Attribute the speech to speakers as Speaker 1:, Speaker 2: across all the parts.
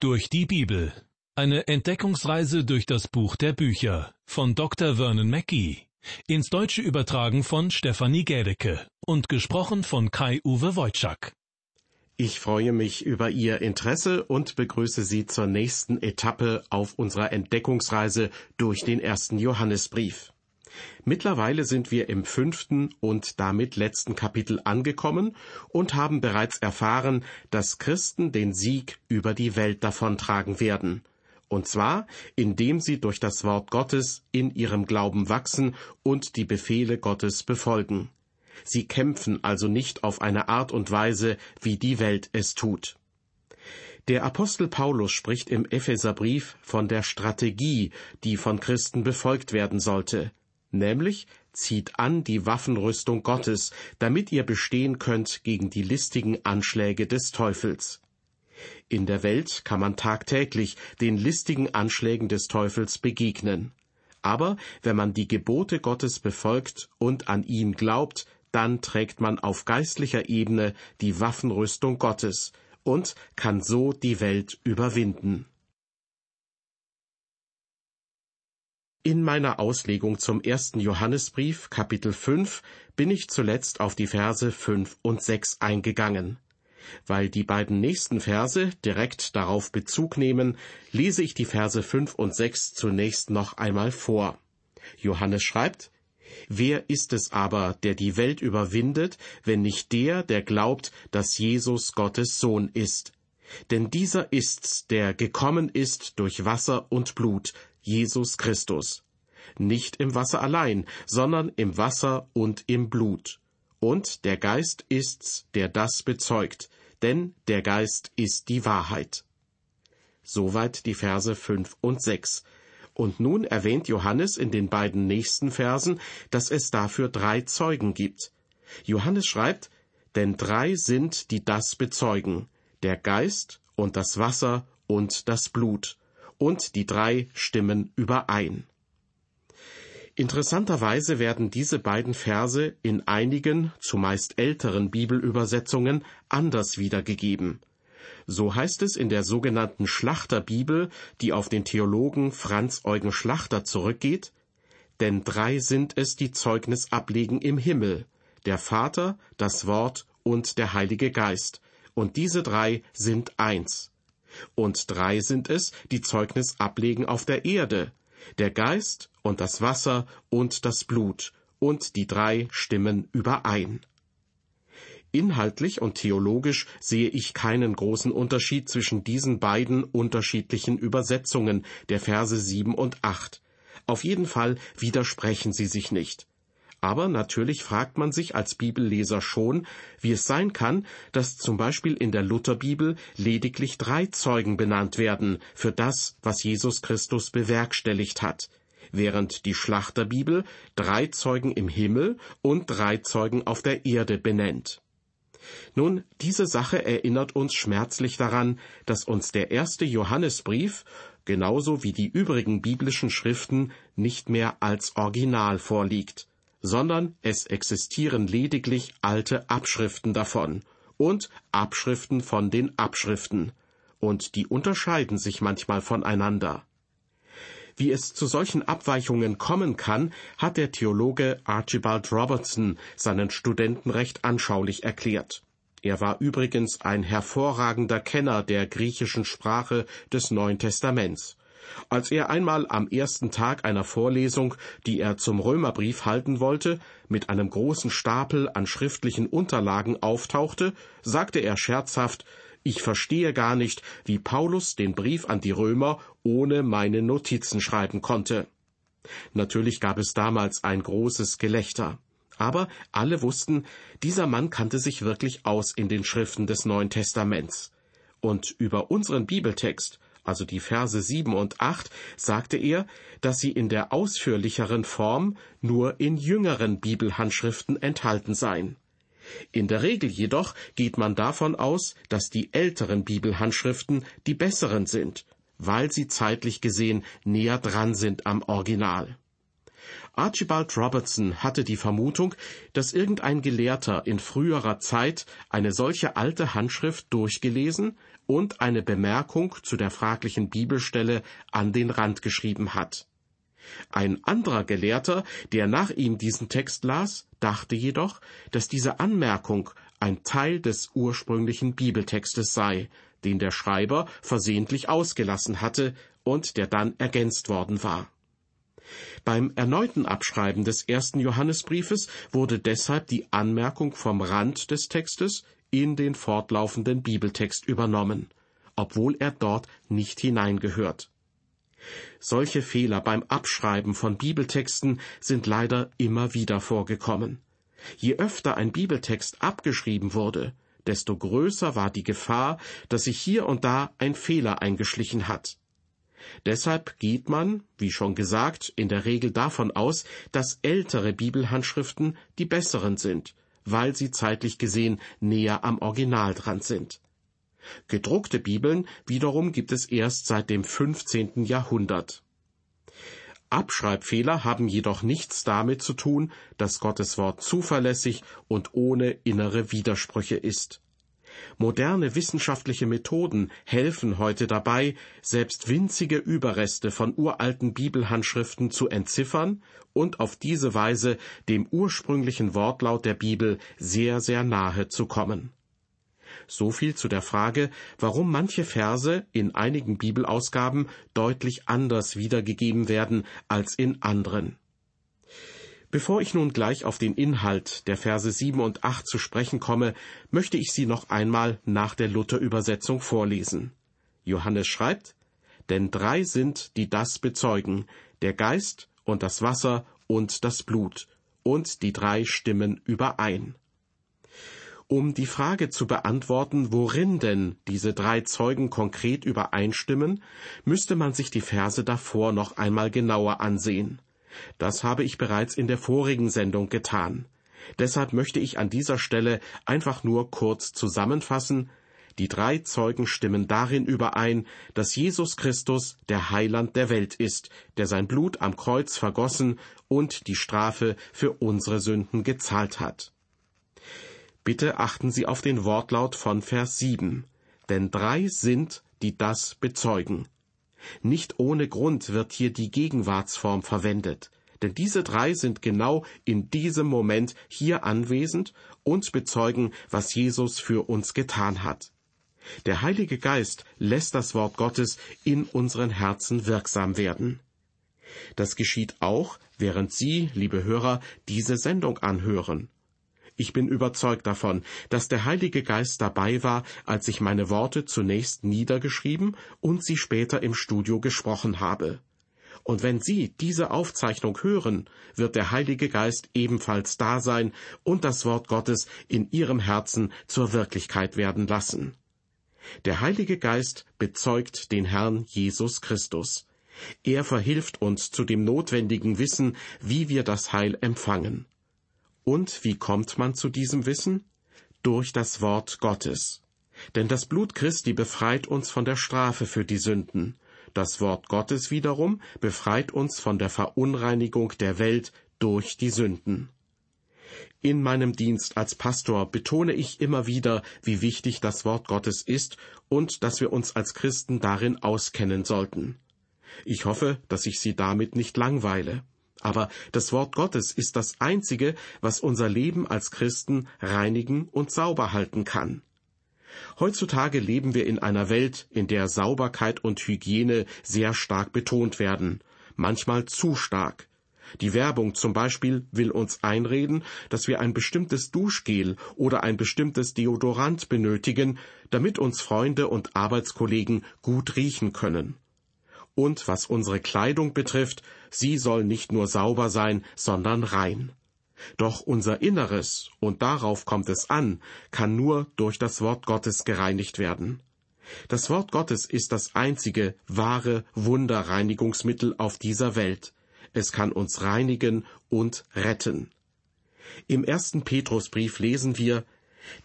Speaker 1: Durch die Bibel. Eine Entdeckungsreise durch das Buch der Bücher von Dr. Vernon Mackey. Ins Deutsche übertragen von Stefanie Gädecke und gesprochen von Kai-Uwe Wojczak.
Speaker 2: Ich freue mich über Ihr Interesse und begrüße Sie zur nächsten Etappe auf unserer Entdeckungsreise durch den ersten Johannesbrief. Mittlerweile sind wir im fünften und damit letzten Kapitel angekommen und haben bereits erfahren, dass Christen den Sieg über die Welt davontragen werden. Und zwar, indem sie durch das Wort Gottes in ihrem Glauben wachsen und die Befehle Gottes befolgen. Sie kämpfen also nicht auf eine Art und Weise, wie die Welt es tut. Der Apostel Paulus spricht im Epheserbrief von der Strategie, die von Christen befolgt werden sollte nämlich zieht an die Waffenrüstung Gottes, damit ihr bestehen könnt gegen die listigen Anschläge des Teufels. In der Welt kann man tagtäglich den listigen Anschlägen des Teufels begegnen. Aber wenn man die Gebote Gottes befolgt und an ihn glaubt, dann trägt man auf geistlicher Ebene die Waffenrüstung Gottes und kann so die Welt überwinden. In meiner Auslegung zum ersten Johannesbrief, Kapitel 5, bin ich zuletzt auf die Verse 5 und 6 eingegangen. Weil die beiden nächsten Verse direkt darauf Bezug nehmen, lese ich die Verse 5 und 6 zunächst noch einmal vor. Johannes schreibt, Wer ist es aber, der die Welt überwindet, wenn nicht der, der glaubt, dass Jesus Gottes Sohn ist? Denn dieser ist's, der gekommen ist durch Wasser und Blut, Jesus Christus. Nicht im Wasser allein, sondern im Wasser und im Blut. Und der Geist ist's, der das bezeugt, denn der Geist ist die Wahrheit. Soweit die Verse fünf und sechs. Und nun erwähnt Johannes in den beiden nächsten Versen, dass es dafür drei Zeugen gibt. Johannes schreibt, denn drei sind, die das bezeugen, der Geist und das Wasser und das Blut und die drei stimmen überein. Interessanterweise werden diese beiden Verse in einigen, zumeist älteren Bibelübersetzungen anders wiedergegeben. So heißt es in der sogenannten Schlachterbibel, die auf den Theologen Franz Eugen Schlachter zurückgeht, denn drei sind es, die Zeugnis ablegen im Himmel, der Vater, das Wort und der Heilige Geist, und diese drei sind eins. Und drei sind es, die Zeugnis ablegen auf der Erde, der Geist und das Wasser und das Blut, und die drei stimmen überein. Inhaltlich und theologisch sehe ich keinen großen Unterschied zwischen diesen beiden unterschiedlichen Übersetzungen der Verse sieben und acht. Auf jeden Fall widersprechen sie sich nicht. Aber natürlich fragt man sich als Bibelleser schon, wie es sein kann, dass zum Beispiel in der Lutherbibel lediglich drei Zeugen benannt werden für das, was Jesus Christus bewerkstelligt hat, während die Schlachterbibel drei Zeugen im Himmel und drei Zeugen auf der Erde benennt. Nun, diese Sache erinnert uns schmerzlich daran, dass uns der erste Johannesbrief, genauso wie die übrigen biblischen Schriften, nicht mehr als Original vorliegt sondern es existieren lediglich alte Abschriften davon und Abschriften von den Abschriften, und die unterscheiden sich manchmal voneinander. Wie es zu solchen Abweichungen kommen kann, hat der Theologe Archibald Robertson seinen Studenten recht anschaulich erklärt. Er war übrigens ein hervorragender Kenner der griechischen Sprache des Neuen Testaments. Als er einmal am ersten Tag einer Vorlesung, die er zum Römerbrief halten wollte, mit einem großen Stapel an schriftlichen Unterlagen auftauchte, sagte er scherzhaft Ich verstehe gar nicht, wie Paulus den Brief an die Römer ohne meine Notizen schreiben konnte. Natürlich gab es damals ein großes Gelächter. Aber alle wussten, dieser Mann kannte sich wirklich aus in den Schriften des Neuen Testaments. Und über unseren Bibeltext also die Verse sieben und acht, sagte er, dass sie in der ausführlicheren Form nur in jüngeren Bibelhandschriften enthalten seien. In der Regel jedoch geht man davon aus, dass die älteren Bibelhandschriften die besseren sind, weil sie zeitlich gesehen näher dran sind am Original. Archibald Robertson hatte die Vermutung, dass irgendein Gelehrter in früherer Zeit eine solche alte Handschrift durchgelesen und eine Bemerkung zu der fraglichen Bibelstelle an den Rand geschrieben hat. Ein anderer Gelehrter, der nach ihm diesen Text las, dachte jedoch, dass diese Anmerkung ein Teil des ursprünglichen Bibeltextes sei, den der Schreiber versehentlich ausgelassen hatte und der dann ergänzt worden war. Beim erneuten Abschreiben des ersten Johannesbriefes wurde deshalb die Anmerkung vom Rand des Textes in den fortlaufenden Bibeltext übernommen, obwohl er dort nicht hineingehört. Solche Fehler beim Abschreiben von Bibeltexten sind leider immer wieder vorgekommen. Je öfter ein Bibeltext abgeschrieben wurde, desto größer war die Gefahr, dass sich hier und da ein Fehler eingeschlichen hat. Deshalb geht man, wie schon gesagt, in der Regel davon aus, dass ältere Bibelhandschriften die besseren sind, weil sie zeitlich gesehen näher am Original dran sind. Gedruckte Bibeln wiederum gibt es erst seit dem 15. Jahrhundert. Abschreibfehler haben jedoch nichts damit zu tun, dass Gottes Wort zuverlässig und ohne innere Widersprüche ist. Moderne wissenschaftliche Methoden helfen heute dabei, selbst winzige Überreste von uralten Bibelhandschriften zu entziffern und auf diese Weise dem ursprünglichen Wortlaut der Bibel sehr, sehr nahe zu kommen. So viel zu der Frage, warum manche Verse in einigen Bibelausgaben deutlich anders wiedergegeben werden als in anderen. Bevor ich nun gleich auf den Inhalt der Verse sieben und acht zu sprechen komme, möchte ich sie noch einmal nach der Luther-Übersetzung vorlesen. Johannes schreibt, denn drei sind, die das bezeugen, der Geist und das Wasser und das Blut, und die drei stimmen überein. Um die Frage zu beantworten, worin denn diese drei Zeugen konkret übereinstimmen, müsste man sich die Verse davor noch einmal genauer ansehen. Das habe ich bereits in der vorigen Sendung getan. Deshalb möchte ich an dieser Stelle einfach nur kurz zusammenfassen, die drei Zeugen stimmen darin überein, dass Jesus Christus der Heiland der Welt ist, der sein Blut am Kreuz vergossen und die Strafe für unsere Sünden gezahlt hat. Bitte achten Sie auf den Wortlaut von Vers 7. Denn drei sind, die das bezeugen. Nicht ohne Grund wird hier die Gegenwartsform verwendet, denn diese drei sind genau in diesem Moment hier anwesend und bezeugen, was Jesus für uns getan hat. Der Heilige Geist lässt das Wort Gottes in unseren Herzen wirksam werden. Das geschieht auch, während Sie, liebe Hörer, diese Sendung anhören. Ich bin überzeugt davon, dass der Heilige Geist dabei war, als ich meine Worte zunächst niedergeschrieben und sie später im Studio gesprochen habe. Und wenn Sie diese Aufzeichnung hören, wird der Heilige Geist ebenfalls da sein und das Wort Gottes in Ihrem Herzen zur Wirklichkeit werden lassen. Der Heilige Geist bezeugt den Herrn Jesus Christus. Er verhilft uns zu dem notwendigen Wissen, wie wir das Heil empfangen. Und wie kommt man zu diesem Wissen? Durch das Wort Gottes. Denn das Blut Christi befreit uns von der Strafe für die Sünden. Das Wort Gottes wiederum befreit uns von der Verunreinigung der Welt durch die Sünden. In meinem Dienst als Pastor betone ich immer wieder, wie wichtig das Wort Gottes ist und dass wir uns als Christen darin auskennen sollten. Ich hoffe, dass ich Sie damit nicht langweile. Aber das Wort Gottes ist das Einzige, was unser Leben als Christen reinigen und sauber halten kann. Heutzutage leben wir in einer Welt, in der Sauberkeit und Hygiene sehr stark betont werden, manchmal zu stark. Die Werbung zum Beispiel will uns einreden, dass wir ein bestimmtes Duschgel oder ein bestimmtes Deodorant benötigen, damit uns Freunde und Arbeitskollegen gut riechen können. Und was unsere Kleidung betrifft, sie soll nicht nur sauber sein, sondern rein. Doch unser Inneres, und darauf kommt es an, kann nur durch das Wort Gottes gereinigt werden. Das Wort Gottes ist das einzige wahre Wunderreinigungsmittel auf dieser Welt. Es kann uns reinigen und retten. Im ersten Petrusbrief lesen wir,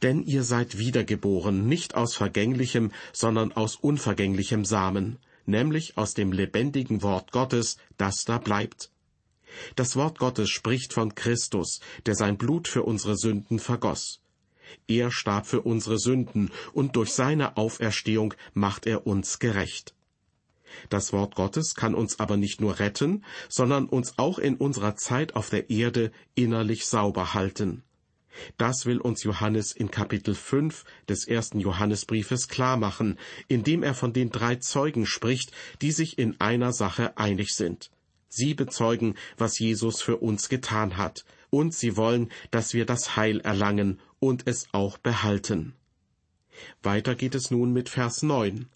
Speaker 2: denn ihr seid wiedergeboren, nicht aus vergänglichem, sondern aus unvergänglichem Samen, nämlich aus dem lebendigen Wort Gottes, das da bleibt. Das Wort Gottes spricht von Christus, der sein Blut für unsere Sünden vergoss. Er starb für unsere Sünden, und durch seine Auferstehung macht er uns gerecht. Das Wort Gottes kann uns aber nicht nur retten, sondern uns auch in unserer Zeit auf der Erde innerlich sauber halten. Das will uns Johannes in Kapitel 5 des ersten Johannesbriefes klarmachen, indem er von den drei Zeugen spricht, die sich in einer Sache einig sind. Sie bezeugen, was Jesus für uns getan hat, und sie wollen, dass wir das Heil erlangen und es auch behalten. Weiter geht es nun mit Vers 9.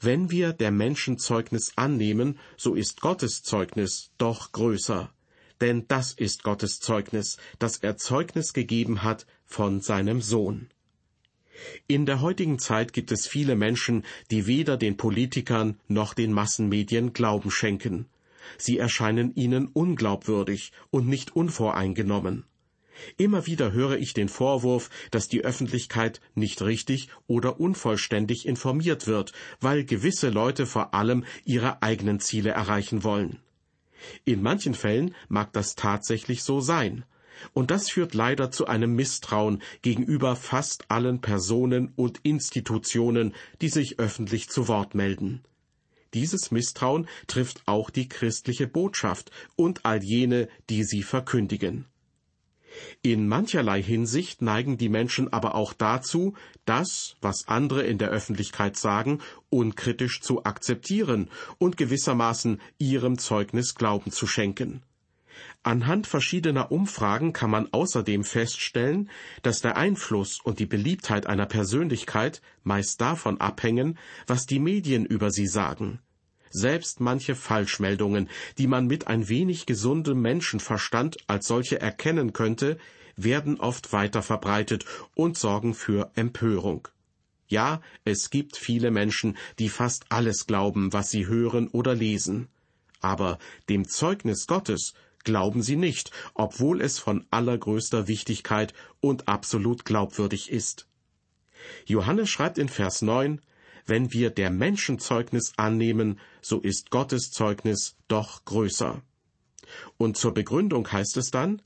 Speaker 2: Wenn wir der Menschen Zeugnis annehmen, so ist Gottes Zeugnis doch größer. Denn das ist Gottes Zeugnis, dass er Zeugnis gegeben hat von seinem Sohn. In der heutigen Zeit gibt es viele Menschen, die weder den Politikern noch den Massenmedien Glauben schenken. Sie erscheinen ihnen unglaubwürdig und nicht unvoreingenommen. Immer wieder höre ich den Vorwurf, dass die Öffentlichkeit nicht richtig oder unvollständig informiert wird, weil gewisse Leute vor allem ihre eigenen Ziele erreichen wollen. In manchen Fällen mag das tatsächlich so sein, und das führt leider zu einem Misstrauen gegenüber fast allen Personen und Institutionen, die sich öffentlich zu Wort melden. Dieses Misstrauen trifft auch die christliche Botschaft und all jene, die sie verkündigen. In mancherlei Hinsicht neigen die Menschen aber auch dazu, das, was andere in der Öffentlichkeit sagen, unkritisch zu akzeptieren und gewissermaßen ihrem Zeugnis Glauben zu schenken. Anhand verschiedener Umfragen kann man außerdem feststellen, dass der Einfluss und die Beliebtheit einer Persönlichkeit meist davon abhängen, was die Medien über sie sagen. Selbst manche Falschmeldungen, die man mit ein wenig gesundem Menschenverstand als solche erkennen könnte, werden oft weiter verbreitet und sorgen für Empörung. Ja, es gibt viele Menschen, die fast alles glauben, was sie hören oder lesen. Aber dem Zeugnis Gottes glauben sie nicht, obwohl es von allergrößter Wichtigkeit und absolut glaubwürdig ist. Johannes schreibt in Vers 9, wenn wir der Menschen Zeugnis annehmen, so ist Gottes Zeugnis doch größer. Und zur Begründung heißt es dann,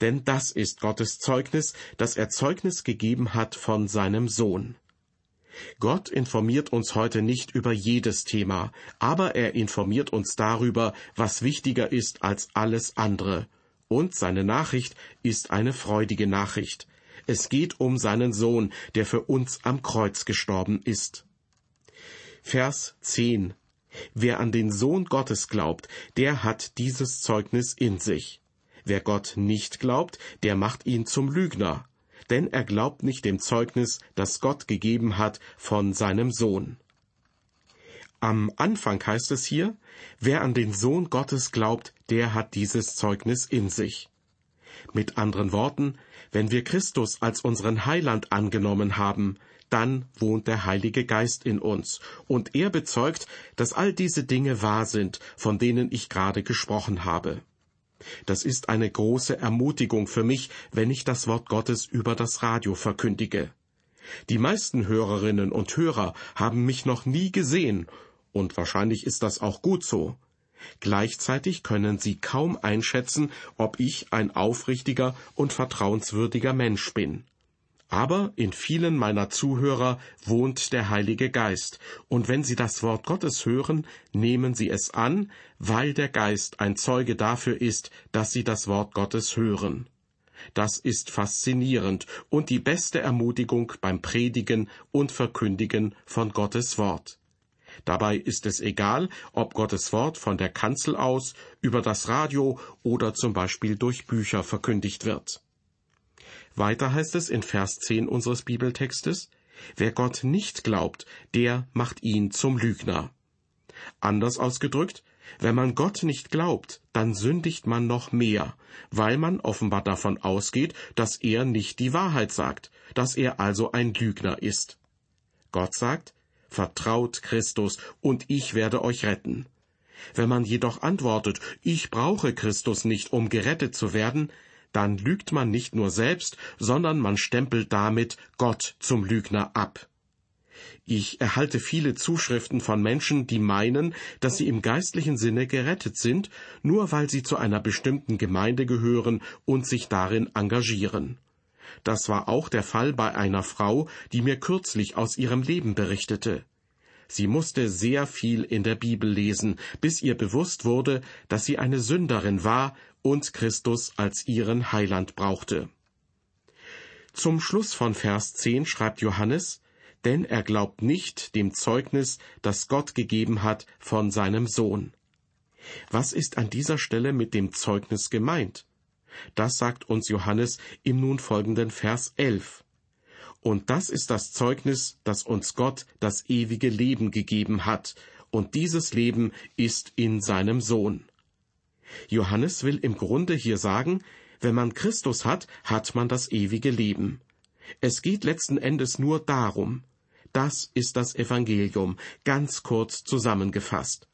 Speaker 2: denn das ist Gottes Zeugnis, dass er Zeugnis gegeben hat von seinem Sohn. Gott informiert uns heute nicht über jedes Thema, aber er informiert uns darüber, was wichtiger ist als alles andere. Und seine Nachricht ist eine freudige Nachricht. Es geht um seinen Sohn, der für uns am Kreuz gestorben ist. Vers 10. Wer an den Sohn Gottes glaubt, der hat dieses Zeugnis in sich. Wer Gott nicht glaubt, der macht ihn zum Lügner, denn er glaubt nicht dem Zeugnis, das Gott gegeben hat von seinem Sohn. Am Anfang heißt es hier, wer an den Sohn Gottes glaubt, der hat dieses Zeugnis in sich. Mit anderen Worten, wenn wir Christus als unseren Heiland angenommen haben, dann wohnt der Heilige Geist in uns, und er bezeugt, dass all diese Dinge wahr sind, von denen ich gerade gesprochen habe. Das ist eine große Ermutigung für mich, wenn ich das Wort Gottes über das Radio verkündige. Die meisten Hörerinnen und Hörer haben mich noch nie gesehen, und wahrscheinlich ist das auch gut so. Gleichzeitig können sie kaum einschätzen, ob ich ein aufrichtiger und vertrauenswürdiger Mensch bin. Aber in vielen meiner Zuhörer wohnt der Heilige Geist, und wenn sie das Wort Gottes hören, nehmen sie es an, weil der Geist ein Zeuge dafür ist, dass sie das Wort Gottes hören. Das ist faszinierend und die beste Ermutigung beim Predigen und Verkündigen von Gottes Wort. Dabei ist es egal, ob Gottes Wort von der Kanzel aus, über das Radio oder zum Beispiel durch Bücher verkündigt wird. Weiter heißt es in Vers 10 unseres Bibeltextes, Wer Gott nicht glaubt, der macht ihn zum Lügner. Anders ausgedrückt, wenn man Gott nicht glaubt, dann sündigt man noch mehr, weil man offenbar davon ausgeht, dass er nicht die Wahrheit sagt, dass er also ein Lügner ist. Gott sagt, vertraut Christus, und ich werde euch retten. Wenn man jedoch antwortet, ich brauche Christus nicht, um gerettet zu werden, dann lügt man nicht nur selbst, sondern man stempelt damit Gott zum Lügner ab. Ich erhalte viele Zuschriften von Menschen, die meinen, dass sie im geistlichen Sinne gerettet sind, nur weil sie zu einer bestimmten Gemeinde gehören und sich darin engagieren. Das war auch der Fall bei einer Frau, die mir kürzlich aus ihrem Leben berichtete. Sie musste sehr viel in der Bibel lesen, bis ihr bewusst wurde, dass sie eine Sünderin war und Christus als ihren Heiland brauchte. Zum Schluss von Vers 10 schreibt Johannes, denn er glaubt nicht dem Zeugnis, das Gott gegeben hat von seinem Sohn. Was ist an dieser Stelle mit dem Zeugnis gemeint? Das sagt uns Johannes im nun folgenden Vers 11. Und das ist das Zeugnis, das uns Gott das ewige Leben gegeben hat, und dieses Leben ist in seinem Sohn. Johannes will im Grunde hier sagen, wenn man Christus hat, hat man das ewige Leben. Es geht letzten Endes nur darum. Das ist das Evangelium, ganz kurz zusammengefasst.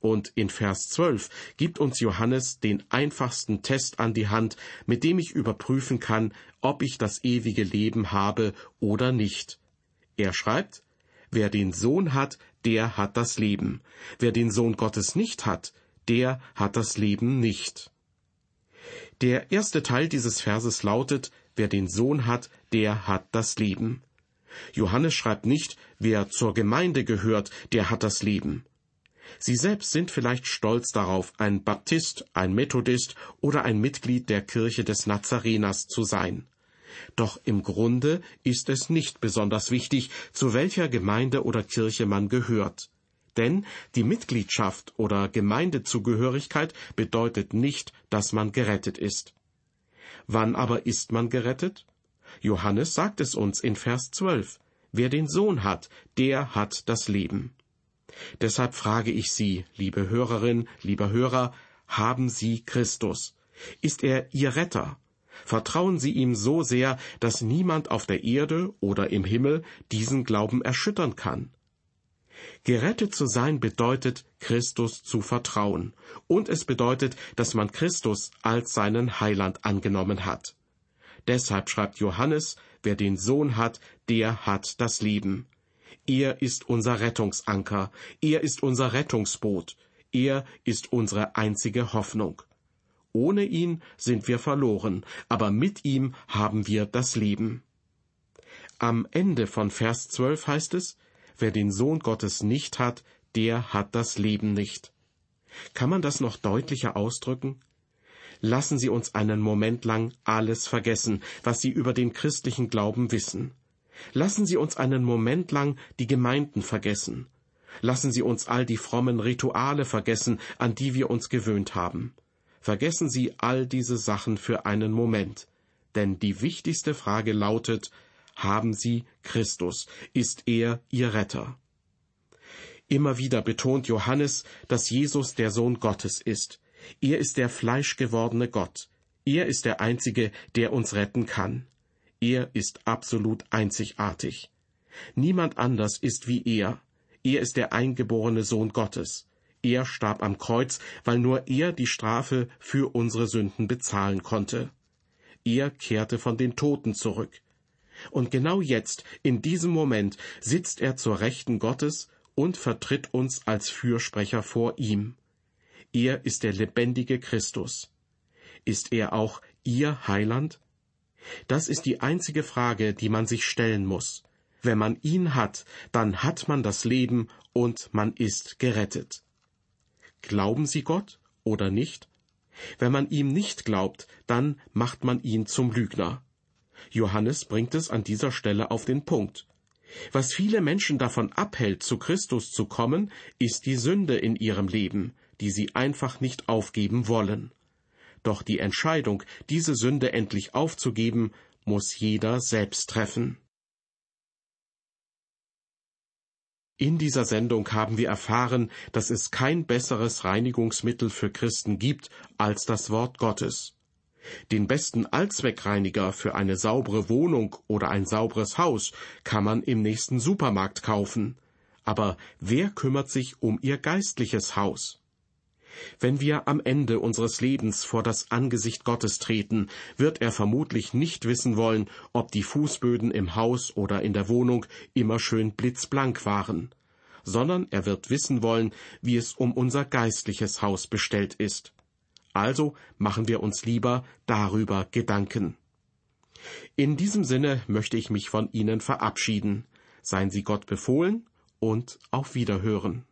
Speaker 2: Und in Vers 12 gibt uns Johannes den einfachsten Test an die Hand, mit dem ich überprüfen kann, ob ich das ewige Leben habe oder nicht. Er schreibt, Wer den Sohn hat, der hat das Leben. Wer den Sohn Gottes nicht hat, der hat das Leben nicht. Der erste Teil dieses Verses lautet, wer den Sohn hat, der hat das Leben. Johannes schreibt nicht, wer zur Gemeinde gehört, der hat das Leben. Sie selbst sind vielleicht stolz darauf, ein Baptist, ein Methodist oder ein Mitglied der Kirche des Nazareners zu sein. Doch im Grunde ist es nicht besonders wichtig, zu welcher Gemeinde oder Kirche man gehört. Denn die Mitgliedschaft oder Gemeindezugehörigkeit bedeutet nicht, dass man gerettet ist. Wann aber ist man gerettet? Johannes sagt es uns in Vers 12. Wer den Sohn hat, der hat das Leben. Deshalb frage ich Sie, liebe Hörerin, lieber Hörer, haben Sie Christus? Ist er Ihr Retter? Vertrauen Sie ihm so sehr, dass niemand auf der Erde oder im Himmel diesen Glauben erschüttern kann. Gerettet zu sein bedeutet, Christus zu vertrauen, und es bedeutet, dass man Christus als seinen Heiland angenommen hat. Deshalb schreibt Johannes, wer den Sohn hat, der hat das Leben. Er ist unser Rettungsanker, er ist unser Rettungsboot, er ist unsere einzige Hoffnung. Ohne ihn sind wir verloren, aber mit ihm haben wir das Leben. Am Ende von Vers 12 heißt es, wer den Sohn Gottes nicht hat, der hat das Leben nicht. Kann man das noch deutlicher ausdrücken? Lassen Sie uns einen Moment lang alles vergessen, was Sie über den christlichen Glauben wissen. Lassen Sie uns einen Moment lang die Gemeinden vergessen. Lassen Sie uns all die frommen Rituale vergessen, an die wir uns gewöhnt haben. Vergessen Sie all diese Sachen für einen Moment. Denn die wichtigste Frage lautet, haben Sie Christus? Ist er Ihr Retter? Immer wieder betont Johannes, dass Jesus der Sohn Gottes ist. Er ist der fleischgewordene Gott. Er ist der Einzige, der uns retten kann. Er ist absolut einzigartig. Niemand anders ist wie er. Er ist der eingeborene Sohn Gottes. Er starb am Kreuz, weil nur er die Strafe für unsere Sünden bezahlen konnte. Er kehrte von den Toten zurück. Und genau jetzt, in diesem Moment, sitzt er zur Rechten Gottes und vertritt uns als Fürsprecher vor ihm. Er ist der lebendige Christus. Ist er auch Ihr Heiland? Das ist die einzige Frage, die man sich stellen muss. Wenn man ihn hat, dann hat man das Leben und man ist gerettet. Glauben Sie Gott oder nicht? Wenn man ihm nicht glaubt, dann macht man ihn zum Lügner. Johannes bringt es an dieser Stelle auf den Punkt. Was viele Menschen davon abhält, zu Christus zu kommen, ist die Sünde in ihrem Leben, die sie einfach nicht aufgeben wollen. Doch die Entscheidung, diese Sünde endlich aufzugeben, muss jeder selbst treffen. In dieser Sendung haben wir erfahren, dass es kein besseres Reinigungsmittel für Christen gibt als das Wort Gottes. Den besten Allzweckreiniger für eine saubere Wohnung oder ein sauberes Haus kann man im nächsten Supermarkt kaufen. Aber wer kümmert sich um ihr geistliches Haus? Wenn wir am Ende unseres Lebens vor das Angesicht Gottes treten, wird er vermutlich nicht wissen wollen, ob die Fußböden im Haus oder in der Wohnung immer schön blitzblank waren, sondern er wird wissen wollen, wie es um unser geistliches Haus bestellt ist. Also machen wir uns lieber darüber Gedanken. In diesem Sinne möchte ich mich von Ihnen verabschieden. Seien Sie Gott befohlen und auf Wiederhören.